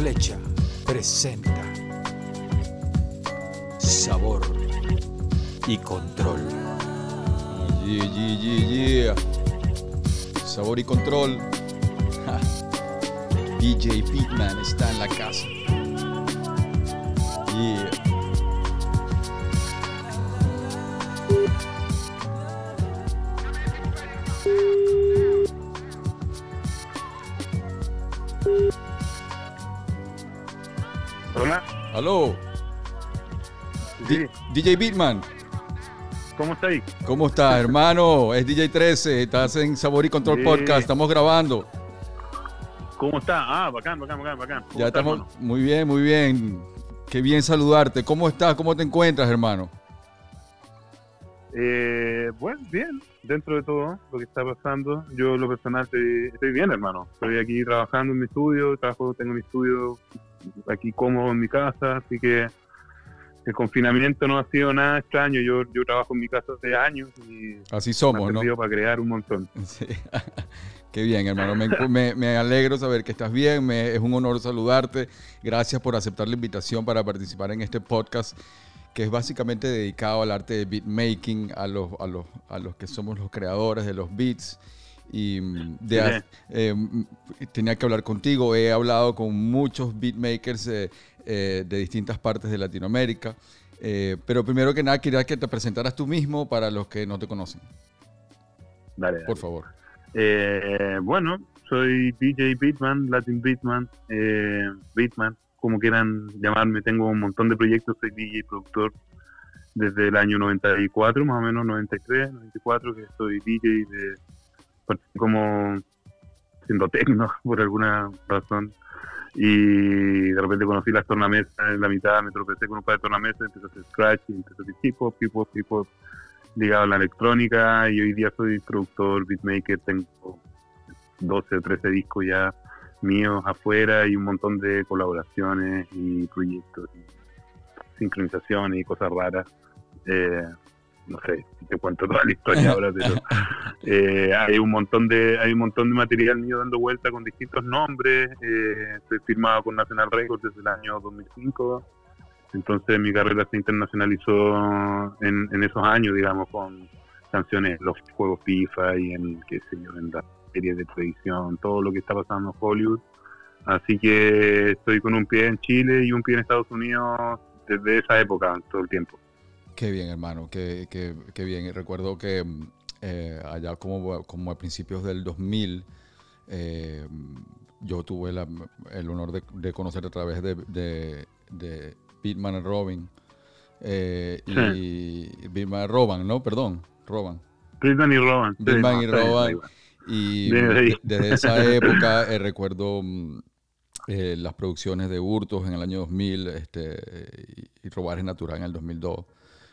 Flecha presenta Sabor y Control. Sabor y control. DJ Beatman está en la casa. DJ Beatman. ¿cómo estáis? ¿Cómo estás, hermano? Es DJ 13. Estás en Sabor y Control Sí. Podcast. Estamos grabando. ¿Cómo está? Ah, bacán, bacán, bacán, bacán. ¿Cómo Ya está, estamos. hermano? Muy bien, muy bien. Qué bien saludarte. ¿Cómo estás? ¿Cómo te encuentras, hermano? Eh, bueno, bien, dentro de todo lo que está pasando, yo lo personal estoy, estoy bien, hermano. Estoy aquí trabajando en mi estudio, trabajo, tengo mi estudio aquí cómodo en mi casa, así que el confinamiento no ha sido nada extraño. Yo, yo trabajo en mi casa hace años y Así me somos, ha ¿no? para crear un montón. Sí. Qué bien, hermano. Me, me- me alegro saber que estás bien. Me- es un honor saludarte. Gracias por aceptar la invitación para participar en este podcast que es básicamente dedicado al arte de beatmaking, a los, a los, a los que somos los creadores de los beats. Y mm, de, eh, tenía que hablar contigo. He hablado con muchos beatmakers eh, eh, de distintas partes de Latinoamérica. Eh, pero primero que nada, quería que te presentaras tú mismo para los que no te conocen. Dale, dale. Por favor. Bueno, soy DJ Beatman, Latin Beatman, eh, Beatman, como quieran llamarme. Tengo un montón de proyectos, soy DJ productor desde el año 94, más o menos 93, 94, que soy DJ de como siendo tecno por alguna razón. Y de repente conocí las tornamesas en la mitad, me tropecé con un par de tornamesas, empecé a hacer scratch, empecé a hacer hip hop, hip hop, hip hop ligado a la electrónica y hoy día soy productor, beatmaker, tengo 12 o 13 discos ya míos afuera y un montón de colaboraciones y proyectos y sincronizaciones y cosas raras. Eh, no sé si te cuento toda la historia ahora, pero eh, hay un montón de hay un montón de material mío dando vuelta con distintos nombres. Eh, estoy firmado con National Records desde el año 2005 entonces mi carrera se internacionalizó en, en esos años, digamos, con canciones, los juegos FIFA y en, qué sé yo, en las series de televisión, todo lo que está pasando en Hollywood. Así que estoy con un pie en Chile y un pie en Estados Unidos desde esa época, todo el tiempo. Qué bien, hermano, qué, qué- qué bien. Y Recuerdo que mm, eh, allá como, como a principios del 2000, eh, yo tuve la- el honor de, de conocer a través de, de, de Beatman and Robin. eh, y Beatman Roban, ¿no? Perdón, Roban. Friedman y Roban. sí, Bitman y Roban. igual. Y Desde esa época eh, recuerdo mm, eh, las producciones de Hurtos en el año 2000 este, y, y Robar es Natural en el 2002.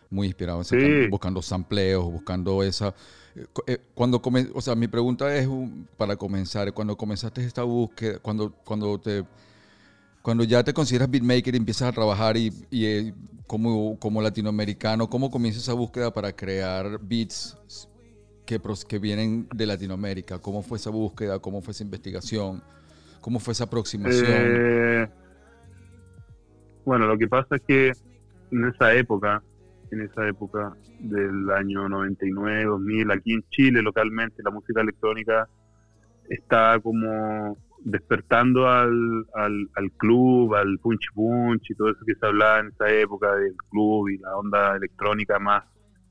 Muy inspirado en Sí. buscando sampleos, buscando esa... eh, eh, cuando come- o sea, mi pregunta es para comenzar, cuando comenzaste esta búsqueda, cuando, cuando te... Cuando ya te consideras beatmaker y empiezas a trabajar y, y, eh, como, como latinoamericano, ¿cómo comienza esa búsqueda para crear beats que, que vienen de Latinoamérica? ¿Cómo fue esa búsqueda? ¿Cómo fue esa investigación? ¿Cómo fue esa aproximación? Eh, bueno, lo que pasa es que en esa época, en esa época del año 99, 2000, aquí en Chile localmente la música electrónica está como despertando al, al, club, al punch punch y todo eso que se hablaba en esa época del club y la onda electrónica más,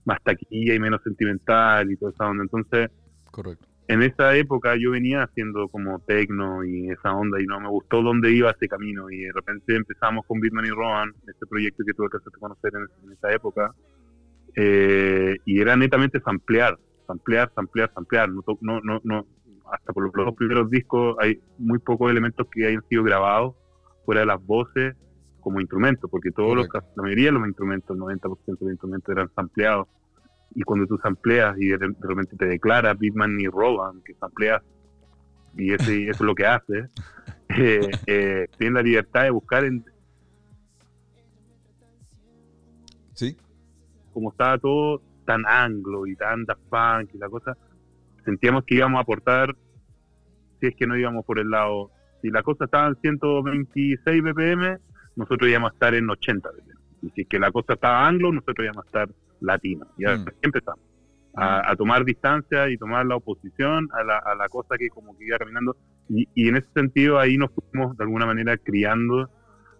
más taquilla y menos sentimental y toda esa onda. Entonces, Correcto. En esa época yo venía haciendo como tecno y esa onda y no me gustó dónde iba ese camino y de repente empezamos con Bitman y Rohan, este proyecto que tuve que hacer conocer en, en esa época eh, y era netamente samplear, samplear, samplear, samplear, no, to- no, no, no, hasta por los, dos primeros discos hay muy pocos elementos que hayan sido grabados fuera de las voces como instrumentos, porque todos los, la mayoría de los instrumentos, el 90% de los instrumentos eran sampleados y cuando tú sampleas y de, de repente te declara Bitman y Roban que sampleas y ese, eso es lo que hace, eh, eh, tienes la libertad de buscar en, ¿Sí? como estaba todo tan anglo y tan Daft Punk y la cosa, sentíamos que íbamos a aportar, si es que no íbamos por el lado Si la cosa estaba en 126 BPM, nosotros íbamos a estar en 80 BPM. Y si es que la cosa estaba anglo, nosotros íbamos a estar latino. Y Mm. empezamos. A, a tomar distancia y tomar la oposición a la, a la cosa que como que iba caminando. Y, y en ese sentido ahí nos fuimos de alguna manera criando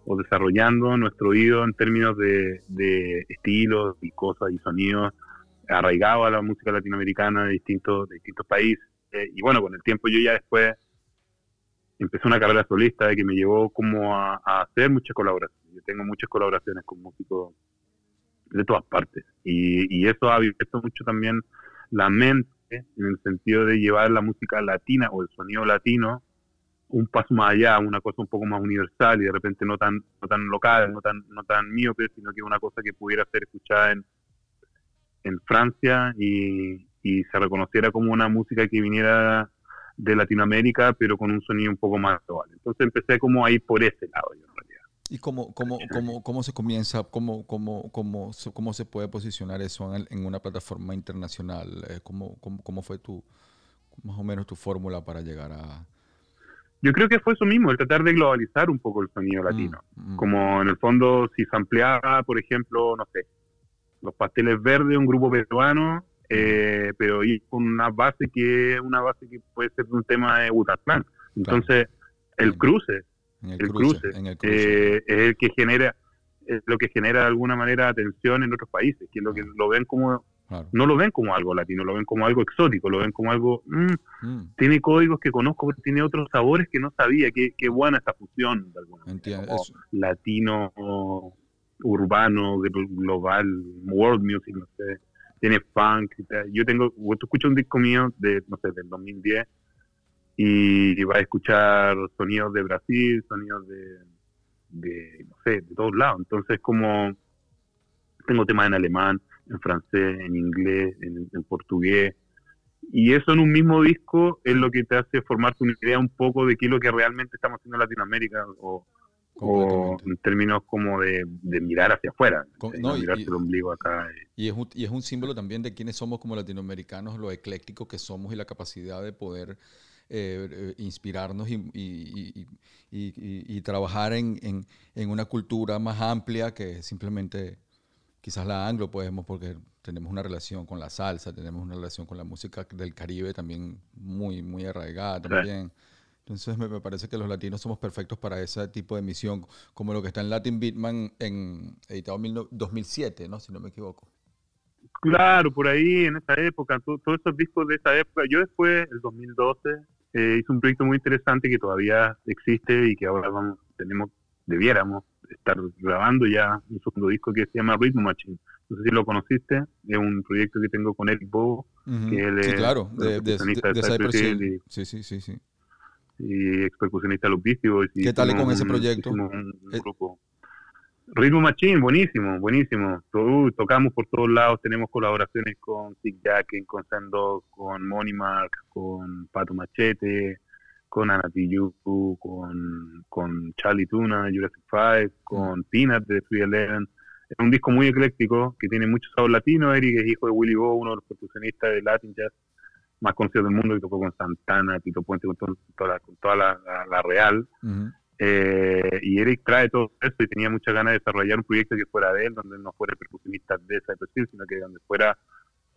o desarrollando nuestro oído en términos de, de estilos y cosas y sonidos arraigados a la música latinoamericana de distintos, de distintos países. Eh, y bueno, con el tiempo yo ya después empecé una carrera solista que me llevó como a, a hacer muchas colaboraciones. Yo tengo muchas colaboraciones con músicos de todas partes. Y, y eso ha abierto mucho también la mente en el sentido de llevar la música latina o el sonido latino un paso más allá, una cosa un poco más universal y de repente no tan no tan local, no tan no tan miope, sino que una cosa que pudiera ser escuchada en, en Francia y, y se reconociera como una música que viniera de Latinoamérica, pero con un sonido un poco más global. Entonces empecé como a ir por ese lado, yo. ¿Y cómo, cómo, cómo, cómo se comienza, cómo, cómo, cómo, cómo se puede posicionar eso en, el- en una plataforma internacional? Eh, ¿Cómo, cómo, cómo fue tu, más o menos tu fórmula para llegar a... Yo creo que fue eso mismo, el tratar de globalizar un poco el sonido latino. Mm, mm, Como en el fondo, si se ampliaba, por ejemplo, no sé, los pasteles verdes, un grupo peruano, eh, pero y con una base que una base que puede ser un tema de Butaclan. Entonces, el Mm. cruce, en el cruce, en el cruce. eh, es el que genera es lo que genera de alguna manera atención en otros países, que es lo que lo ven como claro. no lo ven como algo latino, lo ven como algo exótico, lo ven como algo mm, Mm, tiene códigos que conozco, tiene otros sabores que no sabía. Qué, qué buena esta fusión, de alguna manera, como latino, urbano, gl- global, world music, no sé. Tiene funk. Yo tengo, tú escuchas un disco mío de, no sé, del 2010 y vas a escuchar sonidos de Brasil, sonidos de, de, no sé, de todos lados. Entonces, como tengo temas en alemán, en francés, en inglés, en, en portugués. Y eso en un mismo disco es lo que te hace formarte una idea un poco de qué es lo que realmente estamos haciendo en Latinoamérica o, o en términos como de, de mirar hacia afuera, de no, y- mirarse y- el ombligo acá. y- Y es, un, y es un símbolo también de quiénes somos como latinoamericanos, lo eclécticos que somos y la capacidad de poder eh, eh, inspirarnos y, y- y- y- y- y trabajar en, en- en una cultura más amplia que simplemente quizás la anglo podemos porque tenemos una relación con la salsa, tenemos una relación con la música del Caribe también muy, muy arraigada Sí. también. Entonces me, me parece que los latinos somos perfectos para ese tipo de emisión, como lo que está en Latin Beatman en editado en mil no- 2007, ¿no? Si no me equivoco. Claro, por ahí, en esa época, to- todos esos discos de esa época. Yo después, el 2012, eh, hice un proyecto muy interesante que todavía existe y que ahora vamos, tenemos, debiéramos estar grabando ya un segundo disco que se llama Rhythm Machine. No sé si lo conociste, es un proyecto que tengo con Eric Ujú. que él sí, es claro, de, de, de- de Cypress Hill. Sí, sí, sí, sí. y ex percusionista y ¿Qué tal con ese proyecto? un, un Eh, Rhythm Machine, buenísimo, buenísimo. To- tocamos por todos lados, tenemos colaboraciones con Sick Jacken, con Sandog, con Money Mark, con Pato Machete, con Anati Yuku, con, con Charlie Tuna, Jurassic Five, con Peanut de 311. Es un disco muy ecléctico que tiene mucho sabor latino. Eric es hijo de Willy Bo, uno de los percusionistas de Latin Jazz más conocidos del mundo, que tocó con Santana, Tito Puente, con, toda, la, con toda la, la- Real. Eh, y Eric trae todo eso y tenía muchas ganas de desarrollar un proyecto que fuera de él, donde no fuera el percusionista de Cypress Hill, sino que donde fuera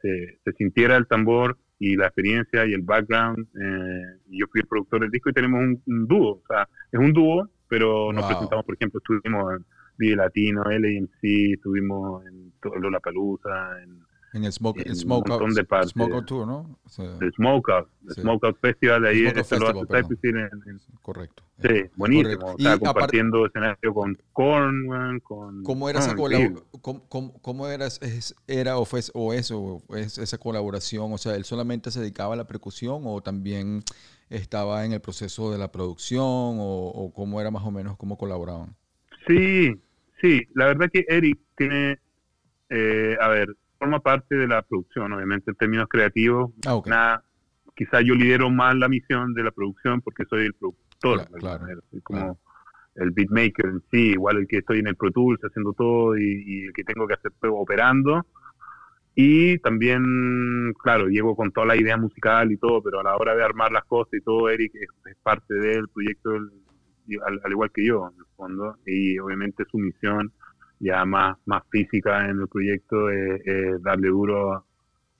se, se sintiera el tambor y la experiencia y el background. eh, y yo fui el productor del disco y tenemos un, un dúo, o sea, es un dúo, pero nos Wow. presentamos, por ejemplo, estuvimos en Vive Latino, LAMC, estuvimos en Lollapalooza, en En el Smoke, En Smoke, Out, de partes. Smoke Out Tour, ¿no? O sea, el Smokeout, el Sí. Smokeout Festival de ahí, este lo Festival, Hill en- en, correcto. Sí, buenísimo. Correcto. Sea, Y compartiendo escenario con Korn, weón, con... ¿Cómo era Ah, esa increíble. colaboración? ¿Cómo, cómo, cómo era, es- era o, fue, o eso, o es esa colaboración? O sea, ¿él solamente se dedicaba a la percusión o también estaba en el proceso de la producción o, o cómo era más o menos, cómo colaboraban? Sí, sí. La verdad que Eric tiene, eh, a ver, forma parte de la producción, obviamente, en términos creativos. Ah. Nada, quizá yo lidero más la misión de la producción porque soy el productor. Claro. Soy como claro. el beatmaker en sí, igual el que estoy en el Pro Tools haciendo todo y, y el que tengo que hacer todo operando. Y también, claro, llego con toda la idea musical y todo, pero a la hora de armar las cosas y todo, Eric es, parte del proyecto, al, igual que yo, en el fondo. Y obviamente su misión ya más, más física en el proyecto es, darle duro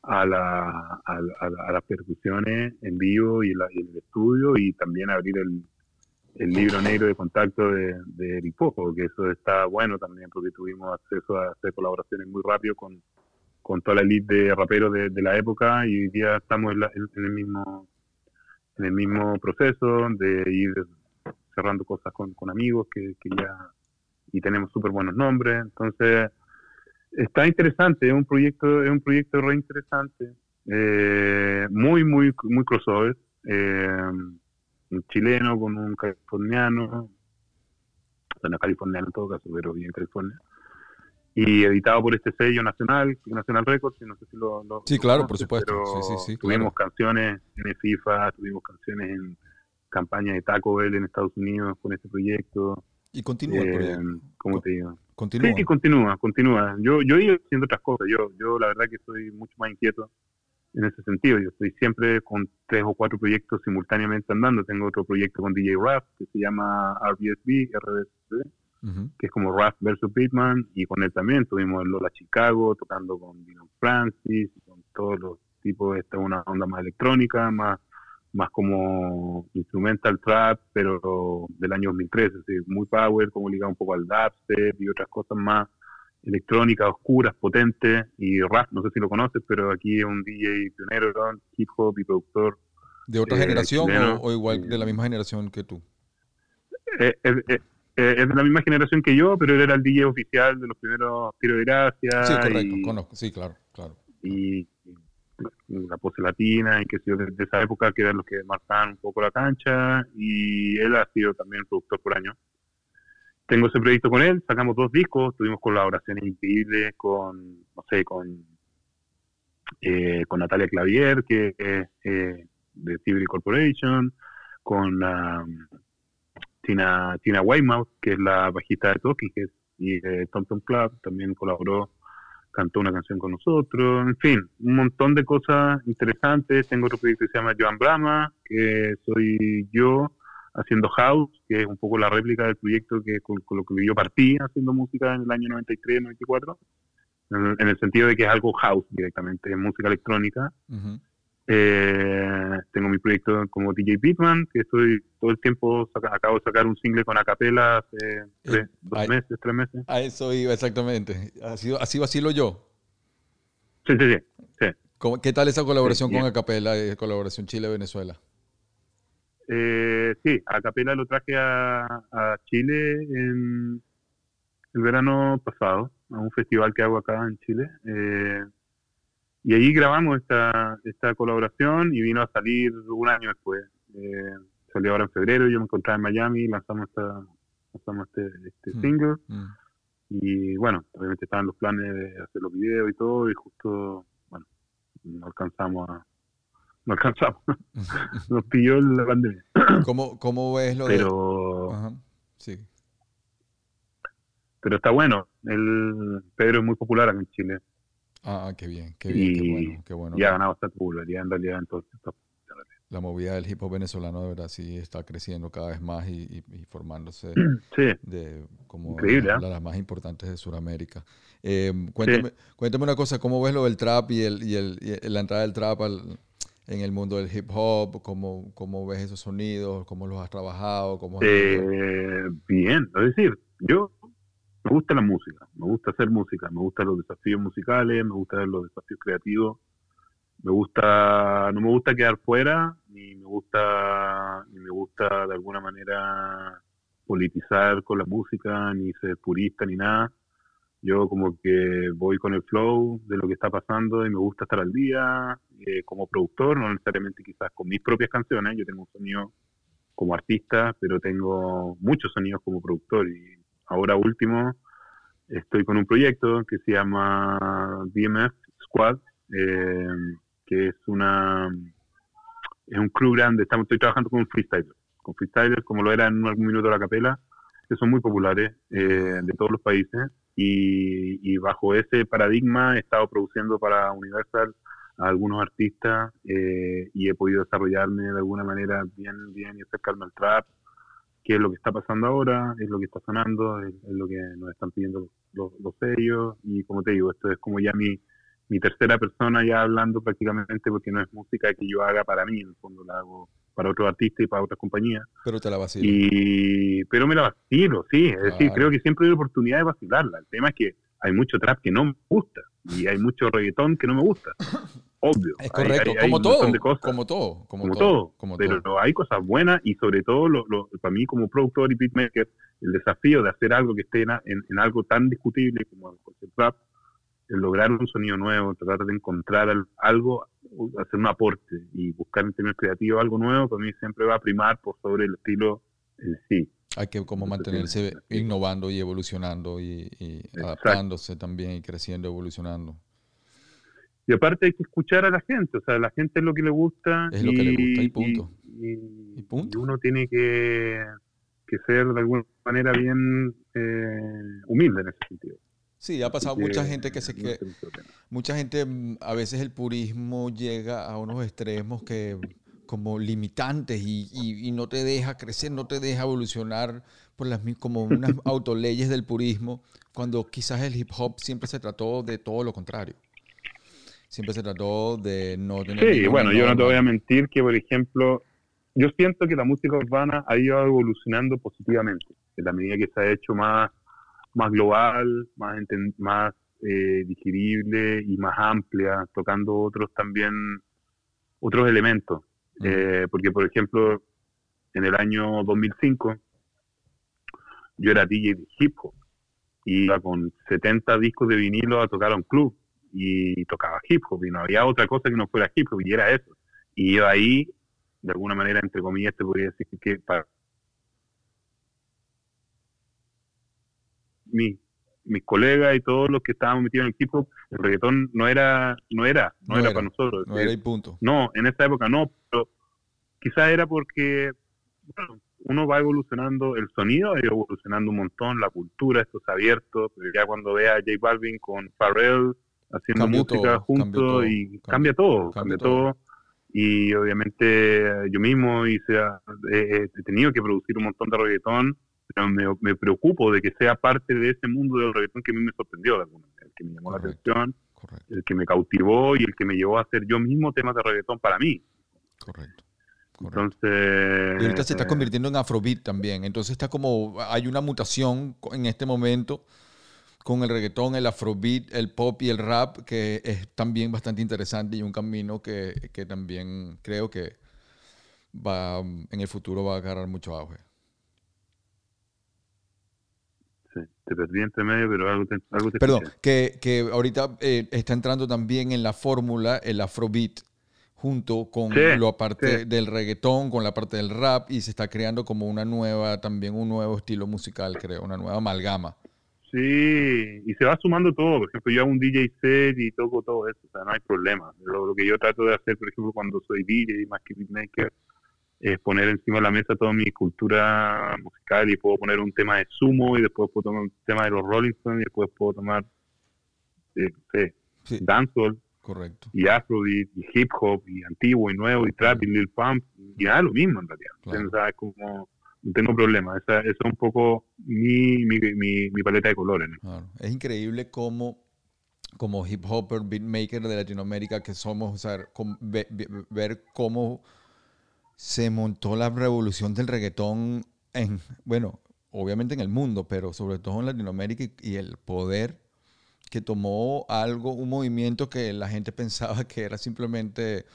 a, la, a, las percusiones en vivo y, en el estudio y también abrir el, el libro negro de contacto de, de Eric Pojo, que eso está bueno también porque tuvimos acceso a hacer colaboraciones muy rápido con con toda la elite de raperos de, la época y hoy día estamos en, el mismo en el mismo proceso de ir cerrando cosas con, amigos que, ya y tenemos súper buenos nombres entonces está interesante es un proyecto es un proyecto re interesante eh, muy muy muy crossover eh, un chileno con un californiano bueno californiano en todo caso pero bien California y editado por este sello nacional, Nacional Records, no sé si lo... sí, claro, por supuesto. Sí, sí, tuvimos canciones en FIFA, tuvimos canciones en campaña de Taco Bell en Estados Unidos con este proyecto. Y continúa eh, ¿Cómo te digo? Continúa. Sí, continúa, continúa. Yo, yo he ido haciendo otras cosas. Yo, yo la verdad que soy mucho más inquieto en ese sentido. Yo estoy siempre con tres o cuatro proyectos simultáneamente andando. Tengo otro proyecto con DJ Rap que se llama RBSB, RBSB que es como Rap versus Pitman, y con él también tuvimos Lola Chicago, tocando con Dino Francis, con todos los tipos, esta una onda más electrónica, más más como instrumental trap, pero del año 2013, muy power, como ligado un poco al dubstep y otras cosas más electrónicas, oscuras, potentes, y rap, no sé si lo conoces, pero aquí es un DJ pionero, hip hop y productor. ¿De otra eh, generación o, igual de la misma generación que tú? Eh, eh, es de la misma generación que yo, pero él era el DJ oficial de los primeros tiros de gracia. Sí, correcto, conozco, sí, claro, claro. Y, la pose latina y que sido de, esa época que eran los que marcaban un poco la cancha y él ha sido también productor por año. Tengo ese proyecto con él, sacamos dos discos, tuvimos colaboraciones increíbles con, no sé, con eh, con Natalia Clavier, que es eh, de Civil Corporation, con Tina, Tina Weymouth, que es la bajista de Talking y Tom Tom Club, también colaboró, cantó una canción con nosotros, en fin, un montón de cosas interesantes. Tengo otro proyecto que se llama Joan Brahma, que soy yo haciendo house, que es un poco la réplica del proyecto que con, lo que yo partí haciendo música en el año 93-94, en, el sentido de que es algo house directamente, es música electrónica. Eh, tengo mi proyecto como DJ Beatman, que estoy todo el tiempo, acabo de sacar un single con acapela hace eh, dos meses, tres meses. A eso iba exactamente. ¿Así, así vacilo yo? Sí, sí, sí. ¿Qué tal esa colaboración con acapela, eh, colaboración Chile-Venezuela? Eh, sí, acapela lo traje a, a Chile en el verano pasado, a un festival que hago acá en Chile. Eh, y ahí grabamos esta, esta colaboración y vino a salir un año después. Eh, salió ahora en febrero, yo me encontraba en Miami, lanzamos, esta, lanzamos este, este mm, single. Mm. Y bueno, obviamente estaban los planes de hacer los videos y todo, y justo, bueno, no alcanzamos a, no alcanzamos. Nos pilló la pandemia. ¿Cómo, cómo ves lo Pero, Ajá. Sí. Pero está bueno. El Pedro es muy popular aquí en Chile. Ah, qué bien, qué bien, qué bueno, qué bueno. Y ha ganado bastante popularidad en realidad entonces. La movida del hip hop venezolano de verdad sí está creciendo cada vez más y, formándose de como Increíble, ¿eh? las más importantes de Sudamérica. Eh, cuéntame, cuéntame, una cosa, ¿cómo ves lo del trap y, el, y, el, la entrada del trap en el mundo del hip hop? ¿Cómo, ¿Cómo ves esos sonidos? ¿Cómo los has trabajado? ¿Cómo eh, bien, es decir, yo me gusta la música, me gusta hacer música, me gustan los desafíos musicales, me gustan los desafíos creativos, me gusta, no me gusta quedar fuera, ni me gusta, ni me gusta de alguna manera politizar con la música, ni ser purista, ni nada. Yo como que voy con el flow de lo que está pasando y me gusta estar al día eh, como productor, no necesariamente quizás con mis propias canciones, yo tengo un sonido como artista, pero tengo muchos sonidos como productor y ahora último estoy con un proyecto que se llama DMF Squad, eh, que es una es un crew grande. Estamos, estoy trabajando con un freestyler, con freestylers como lo era en algún minuto la capela, que son muy populares eh, de todos los países. y, bajo ese paradigma he estado produciendo para Universal a algunos artistas eh, y he podido desarrollarme de alguna manera bien, bien y acercarme al trap, que es lo que está pasando ahora, es lo que está sonando, es, lo que nos están pidiendo los, los, sellos y como te digo, esto es como ya mi, mi tercera persona ya hablando prácticamente porque no es música que yo haga para mí, en el fondo la hago para otros artistas y para otras compañías. Pero te la vacilo. Y, pero me la vacilo, sí. Es decir, creo que siempre hay oportunidad de vacilarla. El tema es que hay mucho trap que no me gusta y hay mucho reggaetón que no me gusta. Obvio. Es correcto, como, todo, como, todo, como, todo, como Pero hay cosas buenas y sobre todo lo, para mí como productor y beatmaker, el desafío de hacer algo que esté en, en algo tan discutible como el trap, el lograr un sonido nuevo, tratar de encontrar algo hacer un aporte y buscar en términos creativos algo nuevo, para mí siempre va a primar por sobre el estilo en sí. Hay que como mantenerse innovando y evolucionando y, adaptándose también y creciendo, evolucionando. Y aparte hay que escuchar a la gente, o sea, a la gente es lo que le gusta. Es lo que le gusta y punto. Y, punto. uno tiene que, que, ser de alguna manera bien eh, humilde en ese sentido. Sí, ha pasado mucha gente que se que mucha gente mm, a veces el purismo llega a unos extremos que como limitantes y, no te deja crecer, no te deja evolucionar por las como unas autoleyes del purismo, cuando quizás el hip hop siempre se trató de todo lo contrario. Siempre se trató de no tener Sí, bueno, yo no te voy a mentir que por ejemplo, yo siento que la música urbana ha ido evolucionando positivamente, en la medida que se ha hecho más más global, más, más eh, digerible y más amplia, tocando otros también, otros elementos. Eh, porque, por ejemplo, en el año 2005, yo era DJ de hip hop. Iba con 70 discos de vinilo a tocar a un club y tocaba hip hop y no había otra cosa que no fuera hip hop y era eso. Y yo ahí, de alguna manera, entre comillas, te podría decir que para mi, mis colegas y todos los que estábamos metidos en el equipo, el reggaetón no era, no era, no, era, para nosotros. No era y punto. No, en esa época no, pero quizás era porque uno va evolucionando, el sonido va evolucionando un montón, la cultura, esto es abierto, pero ya cuando ve a J Balvin con Pharrell haciendo música juntos y cambia, todo, cambia, todo. Y obviamente yo mismo hice, he tenido que producir un montón de reggaetón pero me, preocupo de que sea parte de ese mundo del reggaetón que a mí me sorprendió de alguna manera, el que me llamó la atención, el que me cautivó y el que me llevó a hacer yo mismo temas de reggaetón para mí. Correcto. Entonces. Y ahorita se está eh, convirtiendo en Afrobeat también. Entonces está como. Hay una mutación en este momento con el reggaetón, el Afrobeat, el pop y el rap, que es también bastante interesante y un camino que, que también creo que va en el futuro va a agarrar mucho auge. te perdí entre medio, pero algo te, algo Perdón, que, que, ahorita eh, está entrando también en la fórmula el afrobeat junto con lo parte del reggaetón, con la parte del rap y se está creando como una nueva, también un nuevo estilo musical, creo, una nueva amalgama. Sí, y se va sumando todo. Por ejemplo, yo hago un DJ set y toco todo eso, o sea, no hay problema. Lo, lo que yo trato de hacer, por ejemplo, cuando soy DJ más que beatmaker, es poner encima de la mesa toda mi cultura musical y puedo poner un tema de sumo y después puedo tomar un tema de los Rolling Stones y después puedo tomar eh, dancehall correcto y afrobeat y hip hop y antiguo y nuevo y trap y lil pump y nada lo mismo en realidad es como no tengo problema. Esa, es un poco mi, mi, mi, paleta de colores es increíble cómo como hip hopper beatmaker de Latinoamérica que somos o sea, ver cómo se montó la revolución del reggaetón en, bueno, obviamente en el mundo, pero sobre todo en Latinoamérica y, el poder que tomó algo, un movimiento que la gente pensaba que era simplemente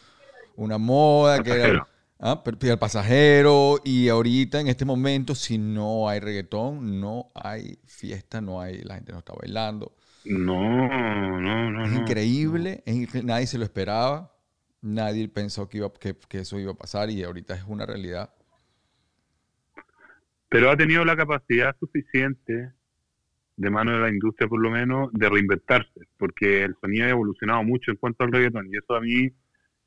una moda, que era ¿ah? el pasajero, y ahorita en este momento, si no hay reggaetón, no hay fiesta, no hay, la gente no está bailando. No, no, no. Es increíble, nadie se lo esperaba. Nadie pensó que, iba, que, eso iba a pasar y ahorita es una realidad. Pero ha tenido la capacidad suficiente, de mano de la industria por lo menos, de reinventarse, porque el sonido ha evolucionado mucho en cuanto al reggaetón y eso a mí,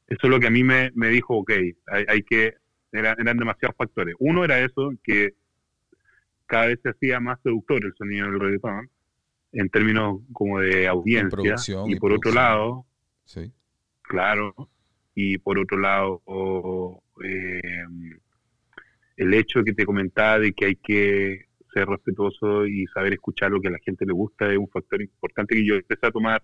eso es lo que a mí me, dijo, ok, hay, que, eran, demasiados factores. Uno era eso, que cada vez se hacía más seductor el sonido del reggaetón, en términos como de audiencia. producción y y por otro lado, Sí. claro, y por otro lado, eh, el hecho que te comentaba de que hay que ser respetuoso y saber escuchar lo que a la gente le gusta es un factor importante que yo empecé a tomar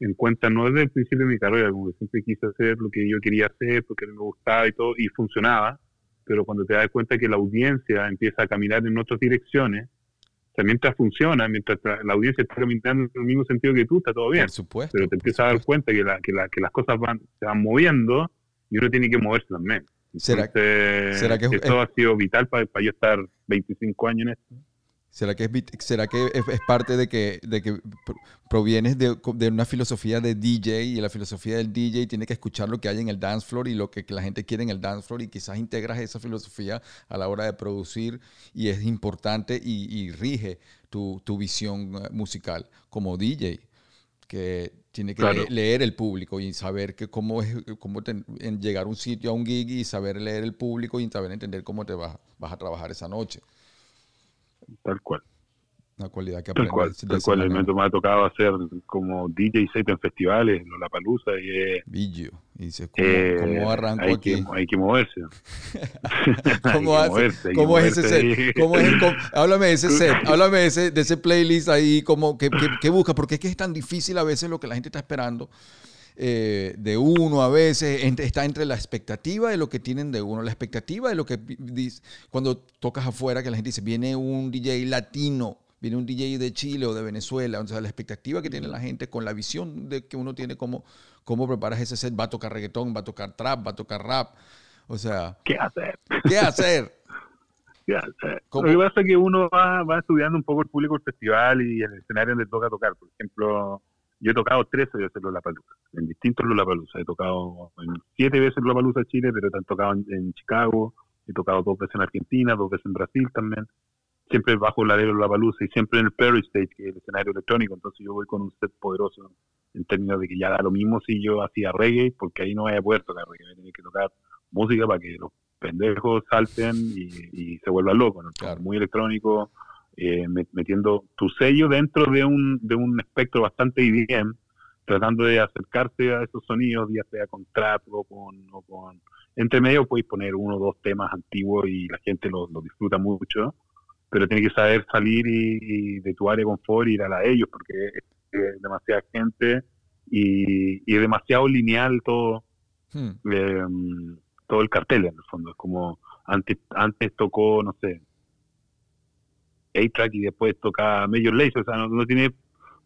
en cuenta no desde el principio de mi carrera, como que siempre quise hacer lo que yo quería hacer porque me gustaba y todo, y funcionaba, pero cuando te das cuenta que la audiencia empieza a caminar en otras direcciones, o sea, mientras funciona, mientras la audiencia está caminando en el mismo sentido que tú, está todo bien Por supuesto. pero te empiezas a dar cuenta que, la, que, la, que las cosas van, se van moviendo y uno tiene que moverse también. ¿Será- Entonces, será que es- esto ha sido vital para, yo estar 25 años en esto. ¿Será que es, será que es, es parte de que, de que pro- provienes de, de una filosofía de DJ y la filosofía del DJ tiene que escuchar lo que hay en el dance floor y lo que, la gente quiere en el dance floor y quizás integras esa filosofía a la hora de producir y es importante y, y rige tu, tu visión eh, musical como DJ? que tiene que Claro. leer el público y saber que cómo es cómo te- en llegar a un sitio a un gig y saber leer el público y saber entender cómo te vas, vas a trabajar esa noche Tal cual. una cualidad que Tal cual. Tal cual. El momento me ha tocado hacer como DJ set en festivales, la palusa y es. Billo. Y dice, ¿cómo, eh, cómo arranco hay aquí? Que, hay que moverse. Hay ¿Cómo, que moverse, hay que cómo es ese set? ¿Cómo es el com- háblame de ese set, háblame de ese, de ese playlist ahí, como, ¿qué, qué, qué busca? Porque es que es tan difícil a veces lo que la gente está esperando eh, de uno a veces, está entre la expectativa de lo que tienen de uno, la expectativa de lo que dice, cuando tocas afuera, que la gente dice, viene un DJ latino, viene un DJ de Chile o de Venezuela, o sea, la expectativa que tiene la gente con la visión de que uno tiene como cómo preparas ese set, va a tocar reggaetón, va a tocar trap, va a tocar rap, o sea, ¿Qué hacer? ¿qué hacer? ¿Qué hacer? ¿Cómo? Lo que pasa es que uno va, va estudiando un poco el público del festival y el escenario donde toca tocar. Por ejemplo, yo he tocado tres veces Lollapalooza, en distintos Lollapalooza. He tocado en siete veces Lollapalooza Chile, pero he tocado en, en Chicago, he tocado dos veces en Argentina, dos veces en Brasil también. Siempre bajo la de Lollapalooza y siempre en el Perry Stage, que es el escenario electrónico. Entonces yo voy con un set poderoso en términos de que ya da lo mismo si yo hacía reggae, porque ahí no voy a poder tocar reggae, voy a tener que tocar música para que los pendejos salten y, y se vuelvan locos, ¿no? Claro. muy electrónico, eh, met- metiendo tu sello dentro de un, de un espectro bastante IDM, tratando de acercarse a esos sonidos, ya sea con trap o con, o con... Entre medio podéis poner uno o dos temas antiguos y la gente lo, lo disfruta mucho, pero tiene que saber salir y, y de tu área de confort y ir a la de ellos, porque es, es demasiada gente y, y es demasiado lineal todo Hmm. eh, todo el cartel en el fondo. Es como antes antes tocó, no sé, A-Track y después toca Major Lazer, o sea, no, no tiene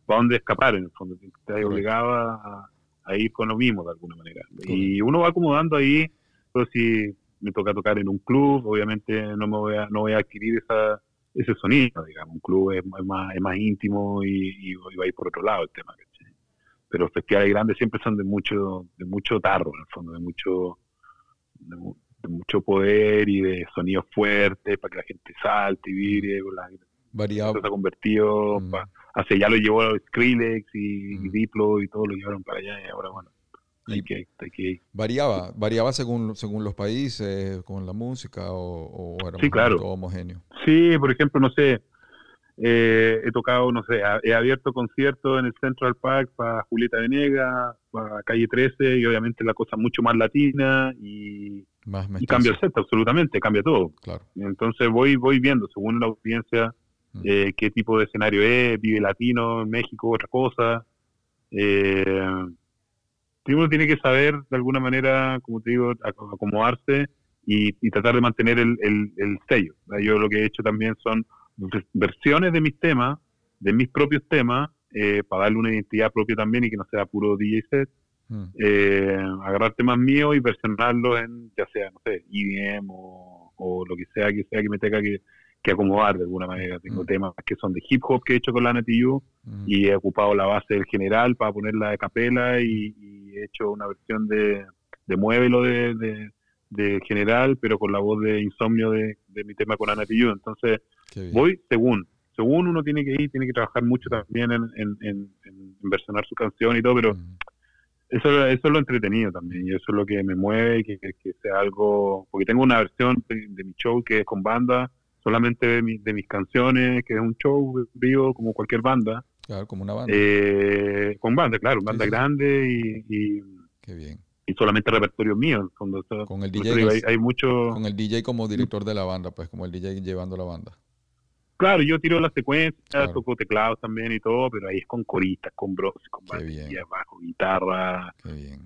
para dónde escapar en el fondo. Te Correcto. obligado a, a ir con lo mismo de alguna manera. Y uno va acomodando ahí, pero si me toca tocar en un club, obviamente no me voy a, no voy a adquirir esa ese sonido, digamos. Un club es, es más, es más íntimo y, y, y va a ir por otro lado el tema, ¿cachai? Pero festivales grandes siempre son de mucho, de mucho tarro, en el fondo, de mucho, de, de mucho poder y de sonidos fuertes para que la gente salte y vire, con la, Variaba, esto se ha convertido, Mm. pa- hacia allá lo llevó Skrillex y, y Mm. Diplo y todo lo llevaron para allá y ahora bueno, hay que, hay que variaba, variaba según, según los países, con la música o, o era Sí, claro. homogéneo. Sí, por ejemplo, no sé, eh, he tocado, no sé, he abierto conciertos en el Central Park para Julieta Venegas, para Calle 13 y obviamente la cosa mucho más latina y, Más y cambia el set absolutamente, cambia todo. Claro. Entonces voy voy viendo según la audiencia Mm. eh, qué tipo de escenario es, vive latino en México, otra cosa. Eh, uno tiene que saber de alguna manera, como te digo, ac- acomodarse y, y tratar de mantener el, el, el sello. Yo lo que he hecho también son versiones de mis temas, de mis propios temas, eh, para darle una identidad propia también y que no sea puro DJ set Mm. eh, agarrar temas míos y versionarlos en, ya sea, no sé, EDM o, o lo que sea que sea que me tenga que, que acomodar de alguna manera. Tengo Mm. temas que son de hip hop que he hecho con Lana TU Mm. y he ocupado la base del general para ponerla de capela y, y he hecho una versión de, de Muévelo de, de, de general, pero con la voz de Insomnio de, de mi tema con Ana TU. Entonces, voy según. Según uno tiene que ir, tiene que trabajar mucho también en, en, en, en versionar su canción y todo, pero Mm. eso, eso es lo entretenido también y eso es lo que me mueve, que, que, que sea algo, porque tengo una versión de, de mi show que es con banda solamente de, mi- de mis canciones, que es un show vivo como cualquier banda, Claro, como una banda. eh, con banda, claro, banda Sí, sí. grande y, y, Qué bien. Y solamente repertorio mío. Cuando, está- Con el DJ digo, hay, mucho... Con el DJ como director de la banda, pues como el DJ llevando la banda. Claro, yo tiro la secuencia, Claro. toco teclados también y todo, pero ahí es con coristas, con bros, con batería, bajo, guitarra,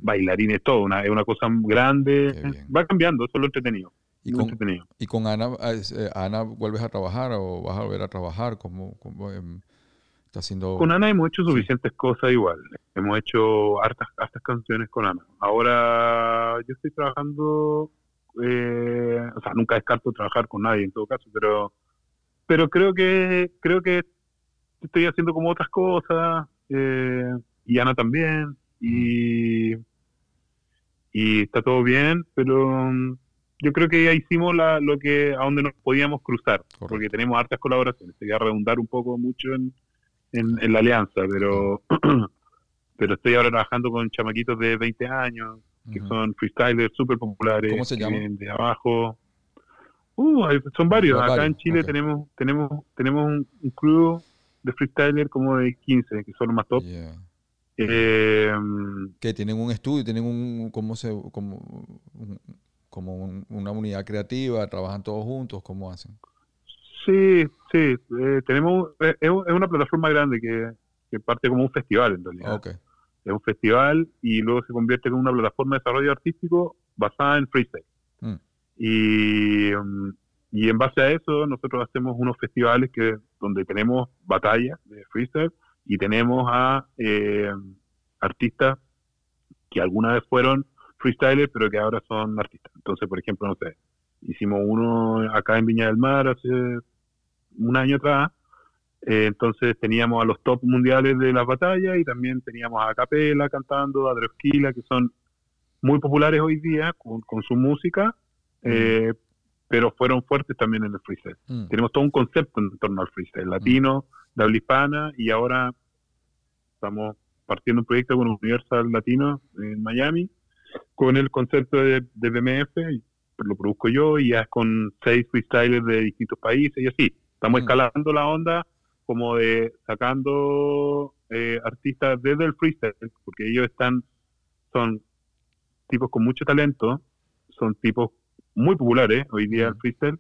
bailarines, todo. Una, es una cosa grande. Va cambiando, eso es lo entretenido. Y con, entretenido. y con Ana, eh, Ana, ¿vuelves a trabajar o vas a volver a trabajar? ¿Cómo, cómo, em, está haciendo? Con Ana hemos hecho suficientes cosas igual. Hemos hecho hartas, hartas canciones con Ana. Ahora yo estoy trabajando, eh, o sea, nunca descarto trabajar con nadie en todo caso, pero pero creo que creo que estoy haciendo como otras cosas eh, y Ana también y y está todo bien, pero mm, yo creo que ya hicimos la, lo que a donde nos podíamos cruzar, porque tenemos hartas colaboraciones. Sería redundar un poco mucho en, en, en la alianza, pero pero estoy ahora trabajando con chamaquitos de 20 años que son freestylers súper populares. ¿Cómo se vienen de abajo. Uh, hay- son varios. Acá varios, en Chile tenemos tenemos tenemos un, un crew de freestyler como de 15, que son los más top. Yeah. Eh, que tienen un estudio, tienen un, ¿cómo se, como, como un- una unidad creativa, trabajan todos juntos, ¿cómo hacen? Sí, sí. eh, tenemos eh, es, un- es una plataforma grande que, que parte como un festival en realidad. Es un festival y luego se convierte en una plataforma de desarrollo artístico basada en freestyle. Mm. Y, um, y en base a eso nosotros hacemos unos festivales que donde tenemos batallas de freestyle y tenemos a eh, artistas que alguna vez fueron freestylers pero que ahora son artistas. Entonces, por ejemplo, no sé, hicimos uno acá en Viña del Mar hace un año atrás. Eh, entonces teníamos a los top mundiales de las batallas y también teníamos a Capela cantando, a Drosquila, que son muy populares hoy día con, con su música, eh, pero fueron fuertes también en el freestyle. Mm. Tenemos todo un concepto en torno al freestyle, latino, de habla hispana, y ahora estamos partiendo un proyecto con Universal Latino en Miami, con el concepto de, de BMF, lo produzco yo, y ya es con seis freestylers de distintos países, y así. Estamos Mm. escalando la onda como de sacando eh, artistas desde el freestyle, porque ellos están, son tipos con mucho talento, son tipos muy populares hoy día el Mm. freestyle,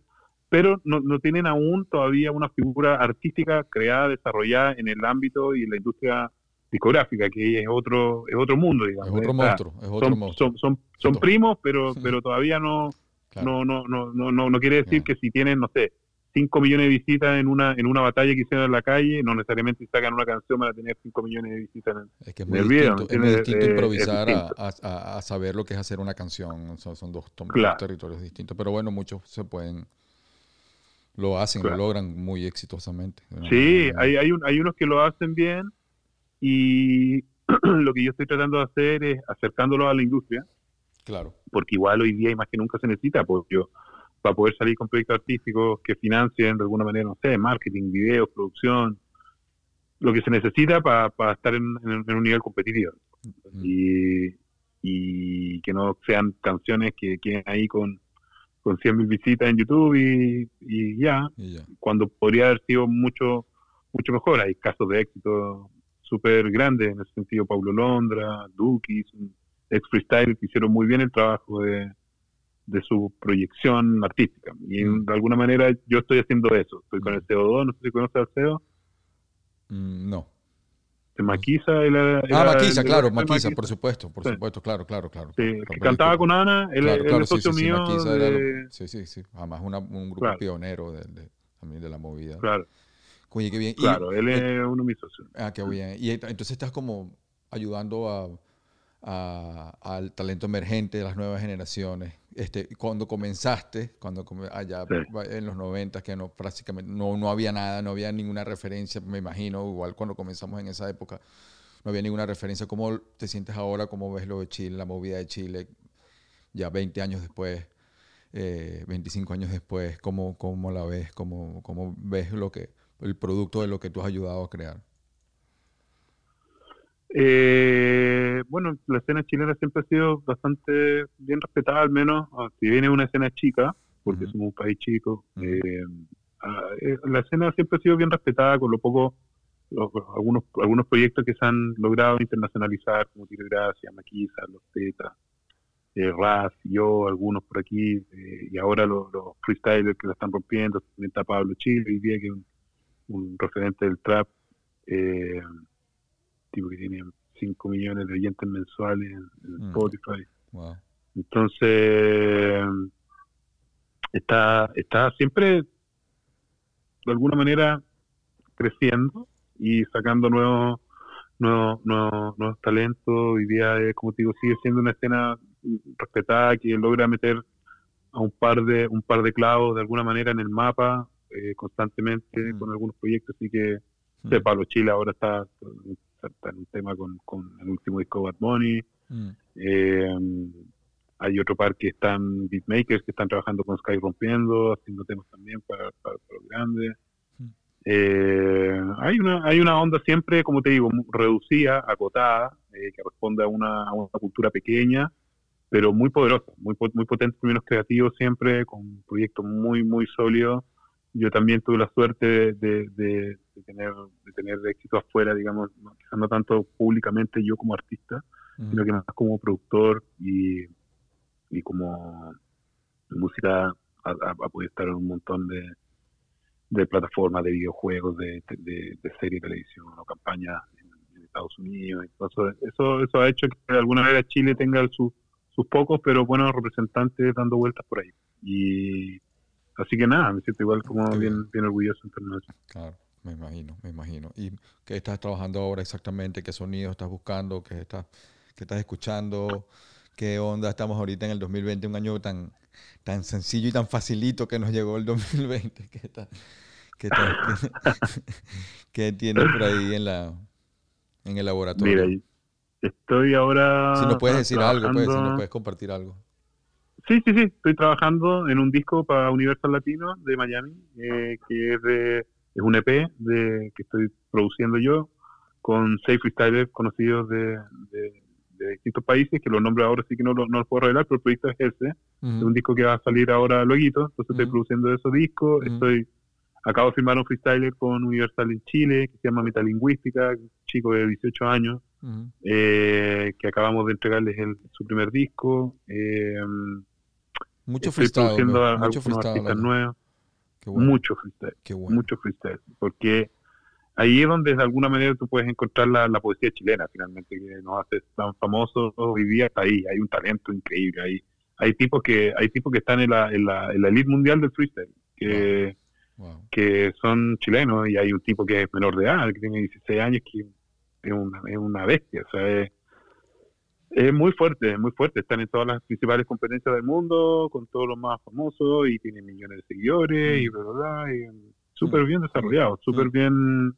pero no, no tienen aún todavía una figura artística creada, desarrollada en el ámbito y en la industria discográfica, que es otro, es otro mundo, digamos. Es otro sea, monstruo, es otro son, monstruo. son, son, son primos, pero, pero todavía no, Claro. no, no, no, no, no, no quiere decir que si tienen, no sé, 5 millones de visitas en una, en una batalla que hicieron en la calle, no necesariamente si sacan una canción van a tener 5 millones de visitas. En, Es que es en muy el video, distinto, ¿me es muy distinto Eh, es improvisar a- distinto. a, a- a saber lo que es hacer una canción. Son, son dos, territorios distintos. Pero bueno, muchos se pueden, lo hacen, Claro. lo logran muy exitosamente. Sí, hay, hay, un- hay unos que lo hacen bien y lo que yo estoy tratando de hacer es acercándolo a la industria, Claro. porque igual hoy día y más que nunca se necesita apoyo para poder salir con proyectos artísticos que financien de alguna manera, no sé, marketing, videos, producción, lo que se necesita para estar en, en- en un nivel competitivo. Mm. Y, y que no sean canciones que queden ahí con, con 100.000 visitas en YouTube y, y ya, Y ya. cuando podría haber sido mucho mucho mejor. Hay casos de éxito súper grandes, en ese sentido, Paulo Londra, Dukis, ex freestyle que hicieron muy bien el trabajo de, de su proyección artística. Y Mm. de alguna manera yo estoy haciendo eso. Estoy con Mm. el CO2, no sé si conoces al CO. Mm, no. Se Maquisa. Era- Ah, Maquisa, claro, Maquisa, por supuesto, por Sí. supuesto, claro, claro, claro. Sí, que cantaba con Ana, él, Claro, él claro, es sí, socio mío. Lo- de- sí, sí, sí. Además, una- un grupo Claro. pionero de, de- también de la movida. Claro, Oye, qué bien. Y- claro, él eh, es uno de mis socios. Ah, qué bien. Y ent- entonces estás como ayudando a, a- al talento emergente de las nuevas generaciones. Este, cuando comenzaste, cuando allá Sí. en los 90, que no prácticamente no, no había nada, no había ninguna referencia, me imagino, igual cuando comenzamos en esa época, no había ninguna referencia. ¿Cómo te sientes ahora? ¿Cómo ves lo de Chile, la movida de Chile, ya 20 años después, eh, 25 años después? ¿Cómo, cómo la ves? ¿Cómo, ¿Cómo ves lo que el producto de lo que tú has ayudado a crear? Eh, bueno, la escena chilena siempre ha sido bastante bien respetada, al menos, ah, si viene una escena chica, porque somos un país chico, eh, ah, eh, la escena siempre ha sido bien respetada con lo poco, los- algunos algunos proyectos que se han logrado internacionalizar, como Tiro Gracia, Maquisa, Los Tetas, eh, Raz, yo, algunos por aquí, eh, y ahora los, los freestylers que la están rompiendo, también está Pablo Chile, hoy día que es un, un referente del trap, eh, tipo que tiene 5 millones de oyentes mensuales en, en Mm. Spotify. Wow. Entonces, está, está siempre, de alguna manera, creciendo y sacando nuevos, nuevos, nuevos, nuevos talentos. Hoy día, eh, como te digo, sigue siendo una escena respetada que logra meter a un par de un par de clavos de alguna manera en el mapa eh, constantemente Mm. con algunos proyectos así que Mm. sé, Pablo Chile ahora está, está en un tema con, con el último disco de Bad Bunny Mm. eh, hay otro par que están beatmakers que están trabajando con Sky Rompiendo, haciendo temas también para, para, para los grandes. Mm. Eh, hay una hay una onda siempre, como te digo, reducida, acotada, eh, que responde a una, a una cultura pequeña, pero muy poderosa, muy, muy potente en términos creativos siempre, con proyectos muy, muy sólidos. Yo también tuve la suerte de, de- de- de tener, de tener éxito afuera, digamos, no- quizás no tanto públicamente yo como artista, sino que más como productor y, y como música a, a- a poder estar en un montón de, de plataformas de videojuegos, de, de, de series de televisión o campañas en, en Estados Unidos. Entonces, eso, eso ha hecho que de alguna manera Chile tenga su- sus pocos, pero buenos representantes dando vueltas por ahí. Y así que nada, me siento igual como bien. bien, bien orgulloso en términos de eso. Claro, me imagino, me imagino. ¿Y qué estás trabajando ahora exactamente? ¿Qué sonido estás buscando? ¿Qué estás, qué estás escuchando? ¿Qué onda? Estamos ahorita en el 2020, un año tan, tan sencillo y tan facilito que nos llegó el 2020. ¿Qué, está, qué, está- qué tienes por ahí en, la, en el laboratorio? Mira, estoy ahora... si nos puedes decir algo, pues, si nos puedes compartir algo. Sí, sí, sí. Estoy trabajando en un disco para Universal Latino de Miami, eh, que es, de, es un EP de, que estoy produciendo yo con seis freestylers conocidos de, de- de distintos países, que los nombres ahora sí que no, no los puedo revelar, pero el proyecto es ese. Es Ujú. un disco que va a salir ahora luego, entonces estoy produciendo esos discos. Estoy Acabo de firmar un freestyler con Universal en Chile, que se llama Metalingüística, un chico de 18 años, eh, que acabamos de entregarles el- su primer disco. Eh, Mucho estoy freestyle, produciendo a mucho freestyle. nuevos, Qué bueno, mucho freestyle, qué bueno. mucho freestyle, porque ahí es donde de alguna manera tú puedes encontrar la, la poesía chilena, finalmente, que nos hace tan famosos hoy día, está ahí, hay un talento increíble, hay, hay tipos que hay tipos que están en la, en la, en la elite mundial del freestyle, que, Wow. que son chilenos, y hay un tipo que es menor de edad, que tiene 16 años, que es una, es una bestia, o sea, es, es muy fuerte, es muy fuerte. Están en todas las principales competencias del mundo, con todos los más famosos, y tienen millones de seguidores, y bla, bla, bla, y súper bien desarrollado, súper bien,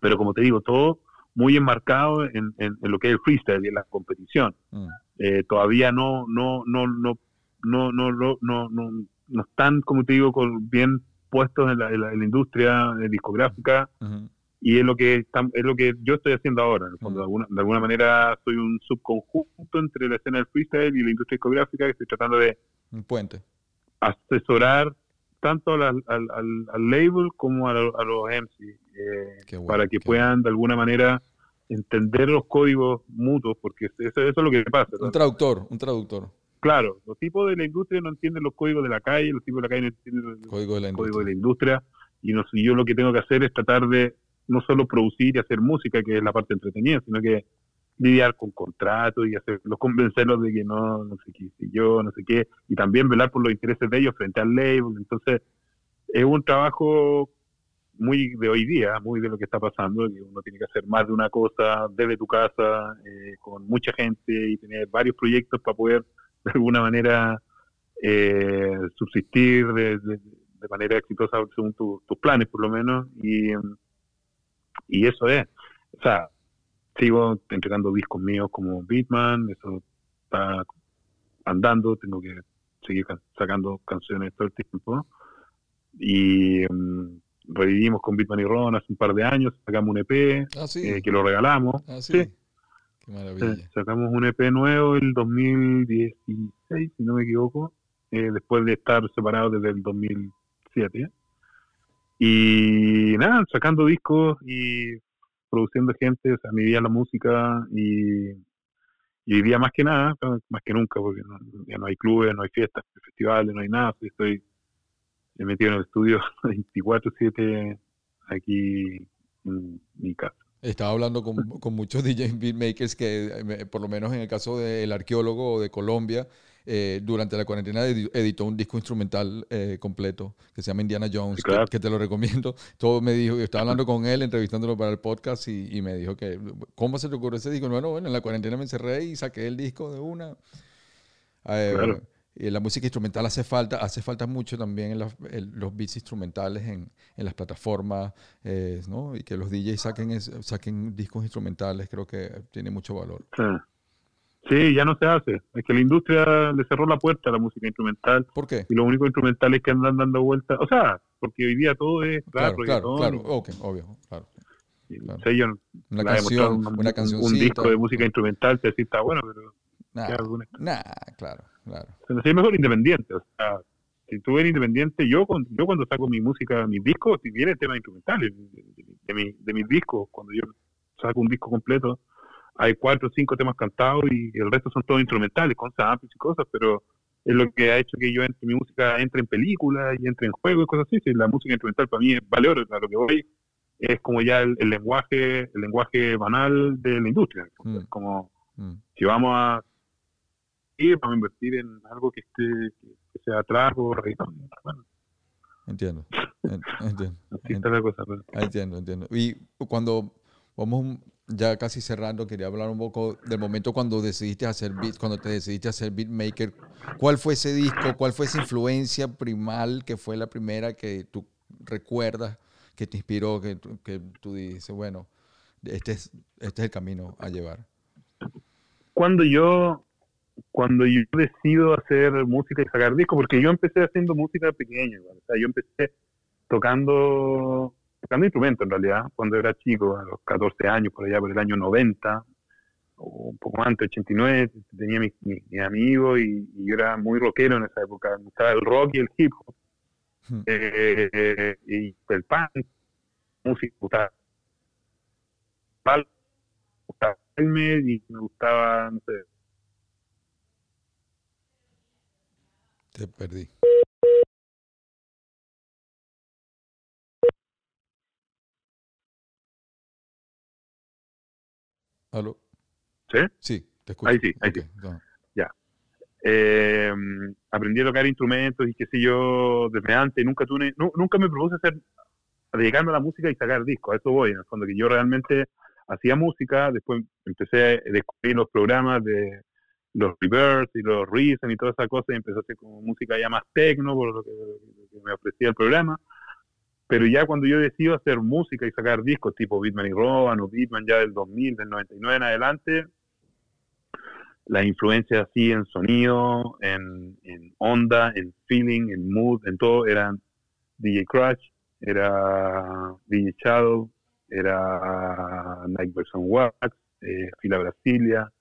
pero como te digo, todo muy enmarcado en, en, en lo que es el freestyle y en la competición. Mm. Eh, todavía no, no, no, no, no, no, no, no, no, no están, como te digo, con, bien puestos en la, en la, industria eh, discográfica. Y es lo que es lo que yo estoy haciendo ahora en el fondo Mm. de, alguna, de alguna manera soy un subconjunto entre la escena del freestyle y la industria discográfica que estoy tratando de Un puente. asesorar tanto al, al, al- al label como a, a los MC eh, bueno, para que puedan de alguna manera entender los códigos mutuos porque eso, eso es lo que pasa Un traductor, un traductor. claro los tipos de la industria no entienden los códigos de la calle los tipos de la calle no entienden los Código de la códigos de la industria y no sé, yo lo que tengo que hacer es tratar de no solo producir y hacer música que es la parte entretenida sino que lidiar con contratos y hacerlos convencerlos de que no no sé qué sé yo no sé qué y también velar por los intereses de ellos frente al label. Entonces es un trabajo muy de hoy día, muy de lo que está pasando, que uno tiene que hacer más de una cosa desde tu casa, eh, con mucha gente y tener varios proyectos para poder de alguna manera eh, subsistir de, de- de manera exitosa según tu- tus planes por lo menos. Y, y eso es, o sea, sigo entregando discos míos como Beatman, eso está andando, tengo que seguir can- sacando canciones todo el tiempo y mm, revivimos con Bitman y Ron hace un par de años, sacamos un EP Ah, sí. eh, que lo regalamos. Ah, sí. sí. Qué maravilla. Eh, sacamos un EP nuevo el 2016, si no me equivoco, eh, después de estar separados desde el 2007. Y nada, sacando discos y produciendo gente, o sea, mi vida la música y, y día más que nada, más que nunca, porque no, ya no hay clubes, no hay fiestas, festivales, no hay nada, estoy metido en el estudio 24/7 aquí en mi casa. Estaba hablando con, con muchos DJ beatmakers que, eh, por lo menos en el caso del arqueólogo de Colombia, eh, durante la cuarentena editó un disco instrumental eh, completo que se llama Indiana Jones, que, te lo recomiendo. Todo me dijo, yo estaba hablando con él, entrevistándolo para el podcast y, me dijo que, ¿cómo se te ocurrió ese disco? Bueno, bueno, en la cuarentena me encerré y saqué el disco de una. Eh, y la música instrumental hace falta, hace falta mucho también en los, beats instrumentales en, en las plataformas, ¿no? Y que los DJs saquen, saquen discos instrumentales, creo que tiene mucho valor. Sí. Sí, ya no se hace. Es que la industria le cerró la puerta a la música instrumental. ¿Por qué? Y los únicos instrumentales que andan dando vueltas, o sea, porque hoy día todo es claro, claro, claro, okay, obvio, claro. una, canción, un, una un, disco de música instrumental, te decís está bueno, pero nah, claro, claro. es mejor independiente, o sea, si tú eres independiente, yo, yo cuando saco mi música, mis discos, si viene temas instrumentales de, mi, de mis discos, cuando yo saco un disco completo, hay cuatro o cinco temas cantados y el resto son todos instrumentales, con samples y cosas, pero es lo que ha hecho que yo entre mi música entre en películas y entre en juegos y cosas así. la música instrumental para mí es vale a lo que voy es como ya el, lenguaje el lenguaje banal de la industria. Mm. Como mm. si vamos a ir, vamos a invertir en algo que esté que sea atrás o Bueno. Entiendo. entiendo. Así está la cosa. Entiendo, entiendo. Y cuando vamos ya casi cerrando, quería hablar un poco del momento cuando decidiste hacer cuando te decidiste hacer beatmaker. ¿Cuál fue ese disco? ¿Cuál fue esa influencia primal que fue la primera que tú recuerdas, que te inspiró, que, que tú dices, bueno, este es, este es el camino a llevar? Cuando yo, cuando yo decido hacer música y sacar discos, porque yo empecé haciendo música pequeña, o sea, yo empecé tocando tocando instrumento en realidad, cuando era chico, a los 14 años, por allá por el año 90, o un poco antes, 89, tenía mis mi, amigos y, yo era muy rockero en esa época, me gustaba el rock y el hip hop, hmm. eh, y el punk, música, me gustaba, me gustaba y me gustaba, no sé. Te perdí. ¿Aló? ¿Sí? Sí, te escucho. Ahí sí, ahí sí. Ya. Eh, aprendí a tocar instrumentos y qué sé yo desde antes. Nunca, tuve, nunca me propuse hacer, dedicarme a la música y sacar discos. A eso voy, en el fondo, que yo realmente hacía música, después empecé a descubrir los programas de los reverse y los reason y todas esas cosas y empecé a hacer como música ya más tecno por lo que me ofrecía el programa pero ya cuando yo decido hacer música y sacar discos tipo Beatman y Roban o Beatman ya del 2000, del 99 en adelante, la influencia así en sonido, en, onda, en feeling, en mood, en todo, eran DJ Crush, era DJ Shadow, era Nike Version Wax, eh, Fila Brasilia.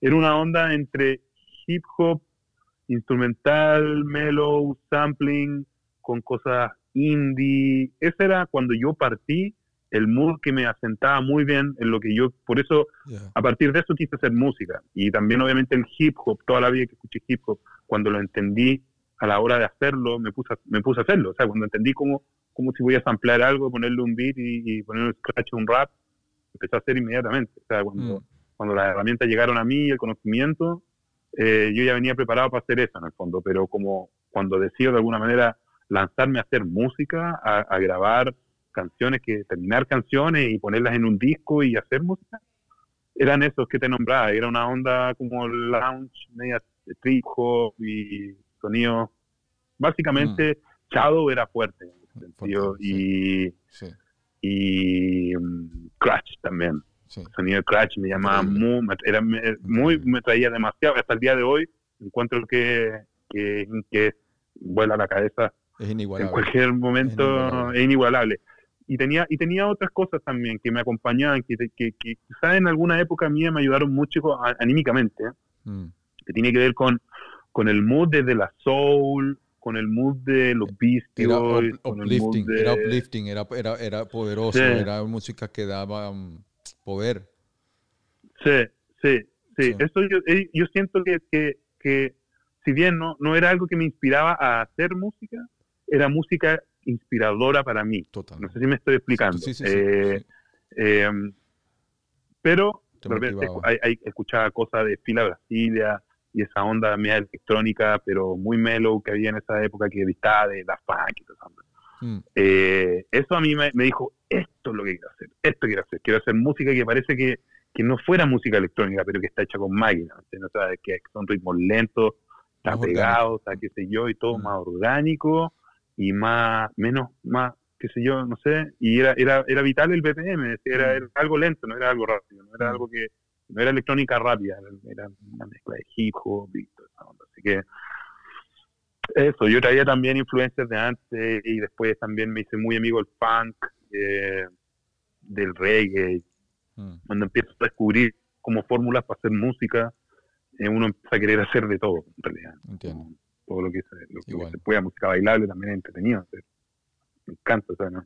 Era una onda entre hip hop, instrumental, mellow, sampling, con cosas indie. Ese era cuando yo partí el mood que me asentaba muy bien en lo que yo, por eso a partir de eso quise hacer música. Y también obviamente el hip hop, toda la vida que escuché hip hop, cuando lo entendí a la hora de hacerlo, me puse a, me puse a hacerlo. O sea, cuando entendí cómo, cómo si voy a samplear algo, ponerle un beat y, ponerle un scratch, un rap, empecé a hacer inmediatamente. O sea, cuando, mm. cuando las herramientas llegaron a mí, el conocimiento, eh, yo ya venía preparado para hacer eso en el fondo, pero como cuando decido de alguna manera lanzarme a hacer música, a, grabar canciones, que terminar canciones y ponerlas en un disco y hacer música, eran esos que te nombraba. Era una onda como lounge, media trip hop y sonido. Básicamente, mm. Shadow era fuerte en ese sentido. y, y um, Crash también. El sonido de Crash me llamaba muy, era, muy, me traía demasiado. Hasta el día de hoy encuentro que, que, que vuela la cabeza es inigualable. En cualquier momento es inigualable. Y tenía, y tenía otras cosas también que me acompañaban, que, que, que quizás en alguna época mía me ayudaron mucho anímicamente, mm. que tiene que ver con, con el mood desde la soul, con el mood de los Beastie Era Boys, up- con el mood uplifting, de- era uplifting, era, era, era poderoso, Sí. era música que daba mm, poder. Sí, sí, sí. Sí. Eso yo, eh, yo siento que, que, que si bien no, no era algo que me inspiraba a hacer música, era música inspiradora para mí. Total. No sé si me estoy explicando. Sí, sí, sí, Eh, eh, pero de repente hay, hay- escuchaba cosas de Fila Brasilia y esa onda media electrónica, pero muy mellow que había en esa época que distaba de la funk y toda esa onda. Mm, Eh, eso a mí me, me dijo, esto es lo que quiero hacer, esto quiero hacer, quiero hacer música que parece que, que no fuera música electrónica, pero que está hecha con máquinas, ¿entiendes? o sea, que son ritmos lentos, está Más pegado, o sea, qué sé yo, y todo Mm. más orgánico y más, menos, más, qué sé yo, no sé, y era, era, era vital el BPM, era, Mm. era algo lento, no era algo rápido, no era Mm. algo que, no era electrónica rápida, era, una mezcla de hip hop y toda esa onda, así que eso, yo traía también influencias de antes y después también me hice muy amigo del funk, eh, del reggae. mm. Cuando empiezo a descubrir como fórmulas para hacer música, eh, uno empieza a querer hacer de todo, en realidad. Entiendo. Todo lo que, se, lo que se pueda, música bailable también es entretenido. Me encanta, o sea, ¿no?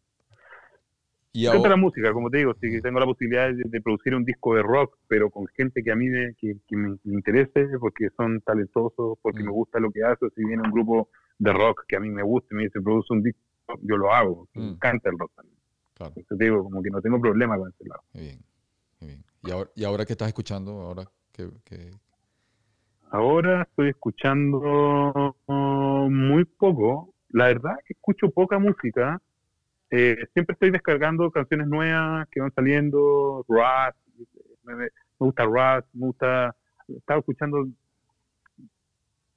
Y Me encanta la ahora, música, como te digo, que tengo la posibilidad de, de producir un disco de rock, pero con gente que a mí me, que, que me, me interese, porque son talentosos, porque Mm. me gusta lo que hace, si viene un grupo de rock que a mí me gusta y me dice, produce un disco, yo lo hago, me Mm. encanta el rock también. claro, Entonces te digo, como que no tengo problema con ese lado. qué bien, bien. ¿Y ahora, y ahora qué estás escuchando? Ahora que, que- Ahora estoy escuchando muy poco, la verdad es que escucho poca música, Eh, siempre estoy descargando canciones nuevas que van saliendo, Rust, me, gusta Rust, me gusta, estaba escuchando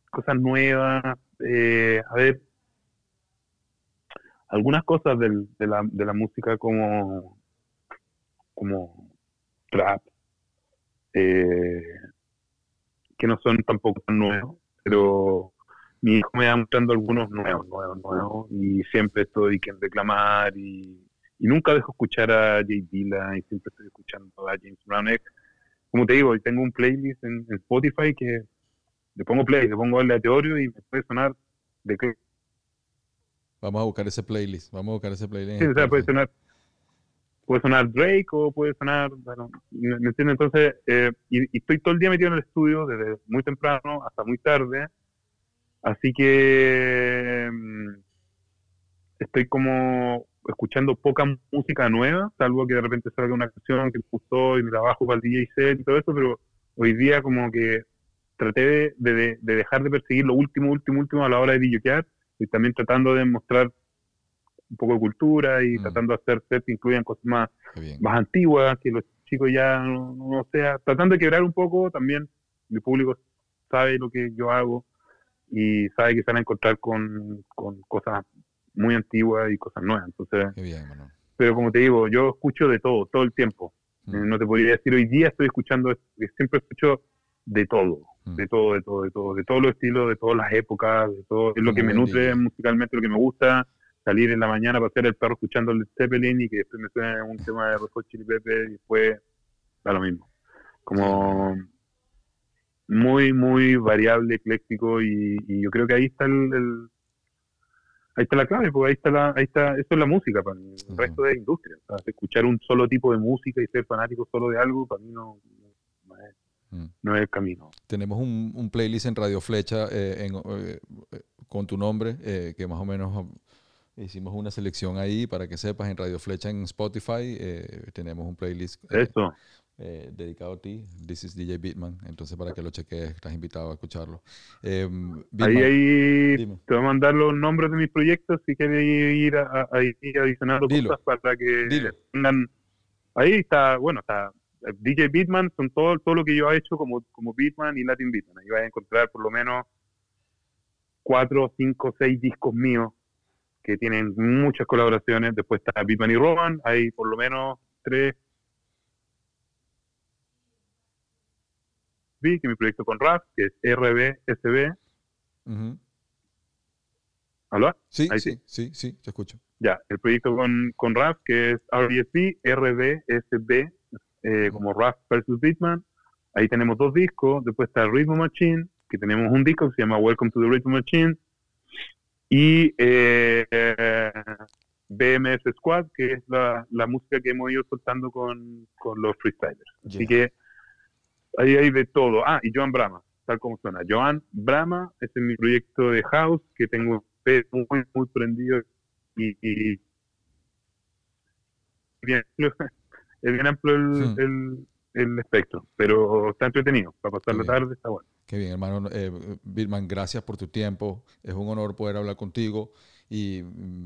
cosas nuevas, eh, a ver, algunas cosas del- de, la, de la música como, como trap, eh, que no son tampoco tan nuevos, pero mi hijo me va mostrando algunos nuevos, nuevos, nuevos, y siempre estoy que reclamar y, y nunca dejo escuchar a Jay Dilla y siempre estoy escuchando a James Brown. Como te digo, tengo un playlist en, en Spotify que le pongo play, le pongo aleatorio y me puede sonar de qué. vamos a buscar ese playlist, vamos a buscar ese playlist. Sí, o sea, puede sonar puede sonar Drake o puede sonar, bueno, ¿me entiendes? Entonces, eh, y, estoy todo el día metido en el estudio, desde muy temprano hasta muy tarde, así que mm, estoy como escuchando poca música nueva, salvo que de repente salga una canción que me gustó y me trabajo para el DJ set y todo eso, pero hoy día como que traté de, de- de dejar de perseguir lo último, último, último a la hora de DJear y también tratando de mostrar un poco de cultura y Mm. tratando de hacer sets que incluyan cosas más, más antiguas, que los chicos ya no, no sea, tratando de quebrar un poco también, mi público sabe lo que yo hago y sabe que se van a encontrar con, con cosas muy antiguas y cosas nuevas. Entonces, Qué bien, Manuel. pero como te digo, yo escucho de todo, todo el tiempo. Mm. Eh, No te podría decir hoy día estoy escuchando, porque siempre escucho de todo, Mm. de todo, de todo, de todo, de todos los estilos, de todas las épocas, de todo, es lo que me nutre musicalmente, lo que me gusta, salir en la mañana, pasear el perro escuchando el Zeppelin y que después me suene un tema de Hot Chili Peppers y después da lo mismo. Como muy, muy variable, ecléctico y, y yo creo que ahí está el, el- ahí está la clave, porque ahí está la, ahí está, eso es la música para mí, el Ujú. resto es industria. O sea, escuchar un solo tipo de música y ser fanático solo de algo, para mí no, no, es, Mm. no es el camino. Tenemos un, un playlist en Radio Flecha eh, en, eh, con tu nombre, eh, que más o menos hicimos una selección ahí para que sepas. En Radio Flecha en Spotify eh, tenemos un playlist eh, eh, dedicado a ti. This is DJ Bitman. Entonces, para que lo cheques, estás invitado a escucharlo. Bitman, Ahí, ahí dime. te voy a mandar los nombres de mis proyectos si quieres ir, a, a- a Dilo. cosas para que Dilo. tengan. Ahí está, bueno, está DJ Beatman, son todo, todo lo que yo he hecho como, como Beatman y Latin Beatman. Ahí vas a encontrar por lo menos cuatro, cinco, seis discos míos que tienen muchas colaboraciones. Después está Beatman y Roman, hay por lo menos tres. Vi que mi proyecto con Raf, que es RBSB. Ujú. ¿Aló? Sí, Ahí sí, sí, sí, te escucho. Ya, el proyecto con, con RAF, que es RBSB, RBSB, eh, como RAF versus Beatman. Ahí tenemos dos discos. Después está Rhythm Machine, que tenemos un disco que se llama Welcome to the Rhythm Machine. Y eh, eh, BMS Squad, que es la, la música que hemos ido soltando con, con los freestylers. Así que ahí hay de todo. Ah, y Joan Brahma, tal como suena. Joan Brahma, ese es mi proyecto de house que tengo muy, muy prendido y, y bien, es bien amplio el, el, el espectro, pero está entretenido. Para pasar la tarde está bueno. Qué bien, hermano. Eh, Bitman, gracias por tu tiempo. Es un honor poder hablar contigo. Y,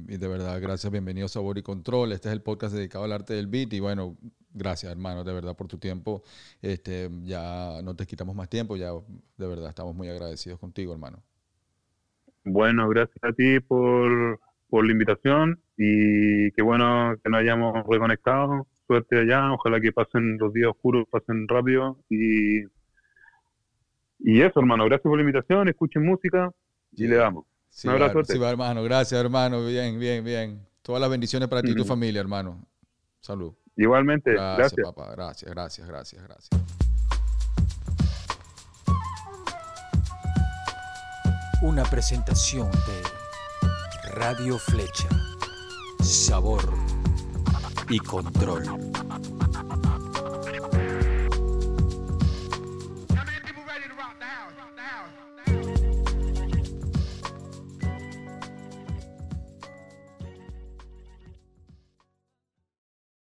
y de verdad, gracias. Bienvenido a Sabor y Control. Este es el podcast dedicado al arte del beat. Y bueno, gracias, hermano, de verdad, por tu tiempo. Este, ya no te quitamos más tiempo. Ya, de verdad, estamos muy agradecidos contigo, hermano. Bueno, gracias a ti por, por la invitación y qué bueno que nos hayamos reconectado. Suerte allá, ojalá que pasen los días oscuros, pasen rápido y, y eso, hermano, gracias por la invitación, escuchen música y le damos. Sí, Un abrazo, sí, hermano. Gracias, hermano. Bien, bien, bien. Todas las bendiciones para ti y tu Ujú. familia, hermano. Salud. Igualmente, Gracias, gracias. papá. Gracias, gracias, gracias, gracias. Una presentación de Radio Flecha. Sabor y control.